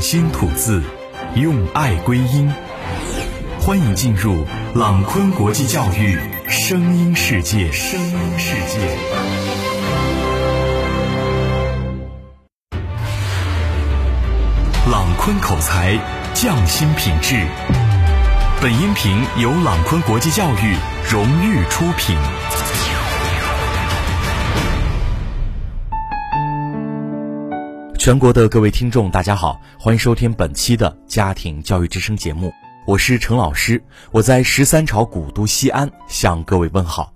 心吐字，用爱归音。欢迎进入朗坤国际教育声音世界。声音世界。朗坤口才，匠心品质。本音频由朗坤国际教育荣誉出品。全国的各位听众，大家好，欢迎收听本期的家庭教育之声节目，我是陈老师，我在十三朝古都西安向各位问好。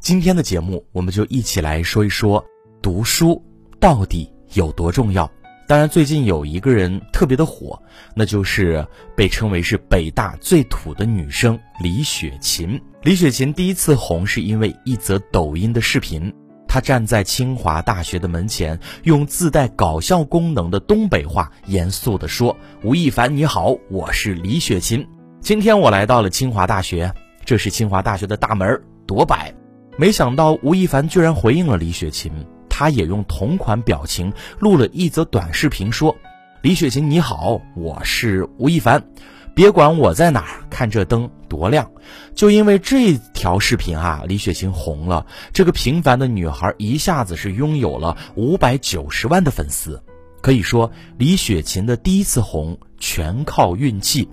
今天的节目，我们就一起来说一说读书到底有多重要。当然，最近有一个人特别的火，那就是被称为是北大最土的女生李雪琴。李雪琴第一次红是因为一则抖音的视频。他站在清华大学的门前，用自带搞笑功能的东北话严肃地说：“吴亦凡你好，我是李雪琴，今天我来到了清华大学，这是清华大学的大门，多摆。”没想到吴亦凡居然回应了李雪琴，他也用同款表情录了一则短视频，说：“李雪琴你好，我是吴亦凡。”别管我在哪儿，看这灯多亮！就因为这条视频啊，李雪琴红了。这个平凡的女孩一下子是拥有了五百九十万的粉丝，可以说李雪琴的第一次红全靠运气。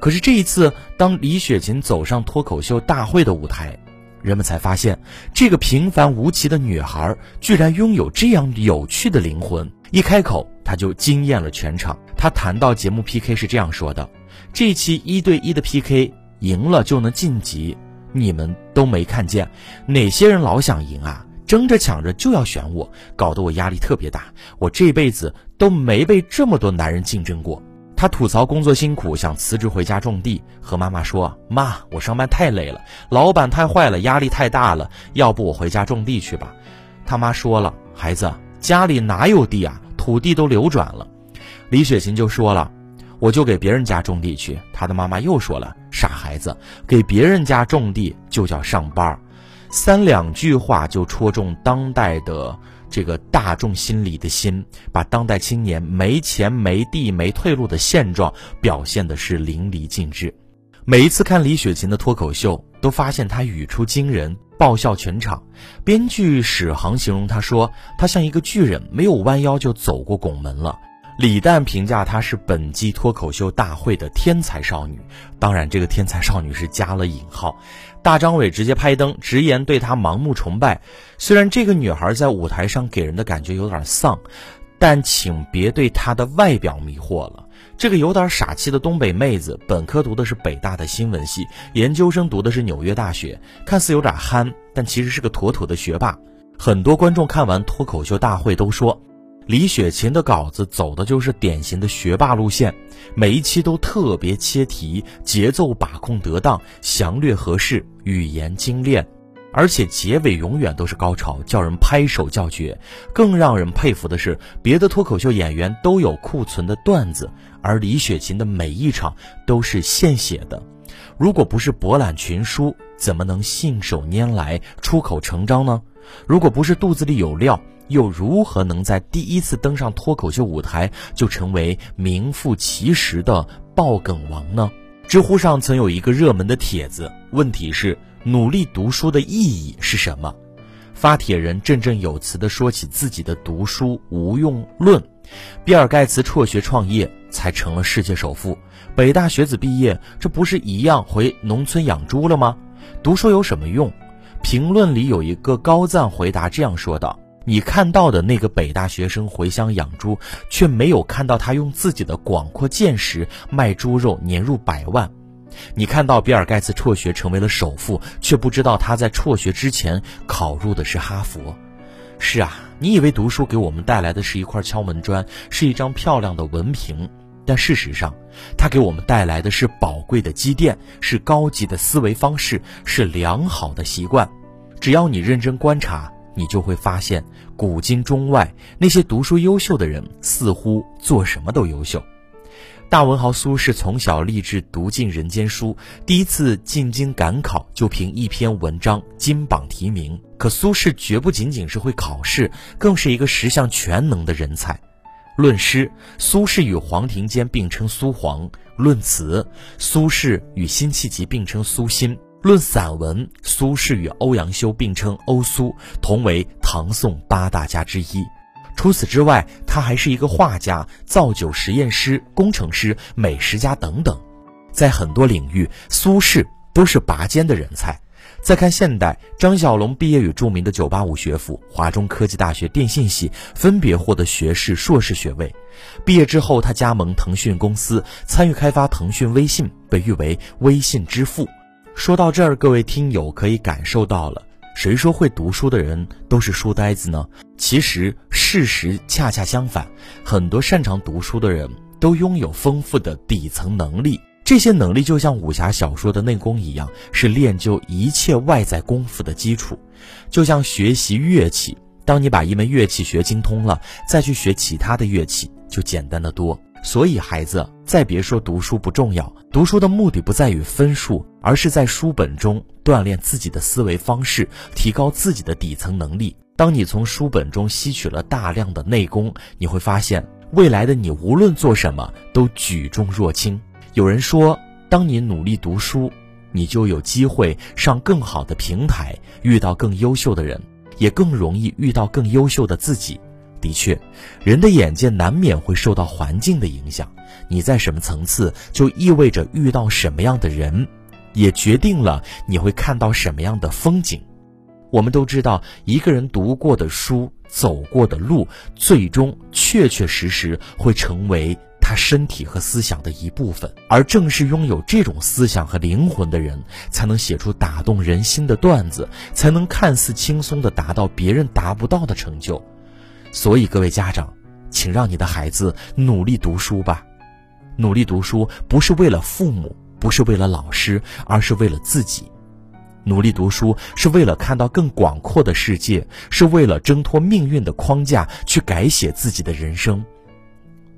可是这一次，当李雪琴走上脱口秀大会的舞台，人们才发现，这个平凡无奇的女孩居然拥有这样有趣的灵魂。一开口，她就惊艳了全场。她谈到节目 PK 是这样说的。这期一对一的 PK 赢了就能晋级，你们都没看见哪些人老想赢啊？争着抢着就要选我，搞得我压力特别大。我这辈子都没被这么多男人竞争过。他吐槽工作辛苦，想辞职回家种地，和妈妈说：“妈，我上班太累了，老板太坏了，压力太大了，要不我回家种地去吧？”他妈说了：“孩子，家里哪有地啊？土地都流转了。”李雪琴就说了。我就给别人家种地去。他的妈妈又说了：“傻孩子，给别人家种地就叫上班。”三两句话就戳中当代的这个大众心里的心，把当代青年没钱、没地、没退路的现状表现的是淋漓尽致。每一次看李雪琴的脱口秀，都发现她语出惊人，爆笑全场。编剧史航形容她说：“她像一个巨人，没有弯腰就走过拱门了。”李诞评价她是本季脱口秀大会的天才少女，当然这个天才少女是加了引号。大张伟直接拍灯，直言对她盲目崇拜。虽然这个女孩在舞台上给人的感觉有点丧，但请别对她的外表迷惑了。这个有点傻气的东北妹子，本科读的是北大的新闻系，研究生读的是纽约大学，看似有点憨，但其实是个妥妥的学霸。很多观众看完脱口秀大会都说。李雪琴的稿子走的就是典型的学霸路线，每一期都特别切题，节奏把控得当，详略合适，语言精炼，而且结尾永远都是高潮，叫人拍手叫绝。更让人佩服的是，别的脱口秀演员都有库存的段子，而李雪琴的每一场都是现写的。如果不是博览群书，怎么能信手拈来、出口成章呢？如果不是肚子里有料，又如何能在第一次登上脱口秀舞台就成为名副其实的爆梗王呢？知乎上曾有一个热门的帖子，问题是努力读书的意义是什么？发帖人振振有词地说起自己的读书无用论。比尔盖茨辍学创业才成了世界首富，北大学子毕业，这不是一样回农村养猪了吗？读书有什么用？评论里有一个高赞回答这样说道。你看到的那个北大学生回乡养猪，却没有看到他用自己的广阔见识卖猪肉年入百万；你看到比尔盖茨辍学成为了首富，却不知道他在辍学之前考入的是哈佛。是啊，你以为读书给我们带来的是一块敲门砖，是一张漂亮的文凭，但事实上，它给我们带来的是宝贵的积淀，是高级的思维方式，是良好的习惯。只要你认真观察。你就会发现，古今中外那些读书优秀的人，似乎做什么都优秀。大文豪苏轼从小立志读尽人间书，第一次进京赶考就凭一篇文章金榜题名。可苏轼绝不仅仅是会考试，更是一个十项全能的人才。论诗，苏轼与黄庭坚并称苏黄；论词，苏轼与辛弃疾并称苏辛；论散文，苏轼与欧阳修并称欧苏，同为唐宋八大家之一。除此之外，他还是一个画家、造酒实验师、工程师、美食家等等，在很多领域，苏轼都是拔尖的人才。再看现代，张小龙毕业于著名的985学府、华中科技大学电信系，分别获得学士、硕士学位。毕业之后，他加盟腾讯公司，参与开发腾讯微信，被誉为“微信之父”。说到这儿，各位听友可以感受到了。谁说会读书的人都是书呆子呢？其实事实恰恰相反，很多擅长读书的人都拥有丰富的底层能力。这些能力就像武侠小说的内功一样，是练就一切外在功夫的基础。就像学习乐器，当你把一门乐器学精通了，再去学其他的乐器就简单的多。所以，孩子，再别说读书不重要。读书的目的不在于分数，而是在书本中锻炼自己的思维方式，提高自己的底层能力。当你从书本中吸取了大量的内功，你会发现，未来的你无论做什么都举重若轻。有人说，当你努力读书，你就有机会上更好的平台，遇到更优秀的人，也更容易遇到更优秀的自己。的确，人的眼界难免会受到环境的影响。你在什么层次，就意味着遇到什么样的人，也决定了你会看到什么样的风景。我们都知道，一个人读过的书、走过的路，最终确确实实会成为他身体和思想的一部分。而正是拥有这种思想和灵魂的人，才能写出打动人心的段子，才能看似轻松地达到别人达不到的成就。所以，各位家长，请让你的孩子努力读书吧。努力读书不是为了父母，不是为了老师，而是为了自己。努力读书是为了看到更广阔的世界，是为了挣脱命运的框架，去改写自己的人生。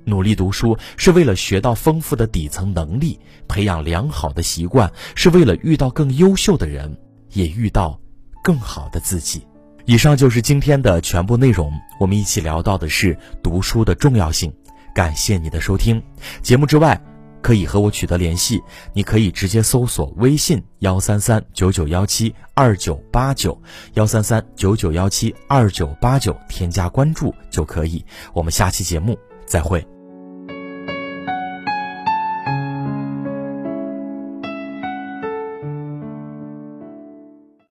努力读书是为了学到丰富的底层能力，培养良好的习惯，是为了遇到更优秀的人，也遇到更好的自己。以上就是今天的全部内容。我们一起聊到的是读书的重要性。感谢你的收听。节目之外，可以和我取得联系。你可以直接搜索微信幺三三九九幺七二九八九幺三三九九幺七二九八九，添加关注就可以。我们下期节目再会。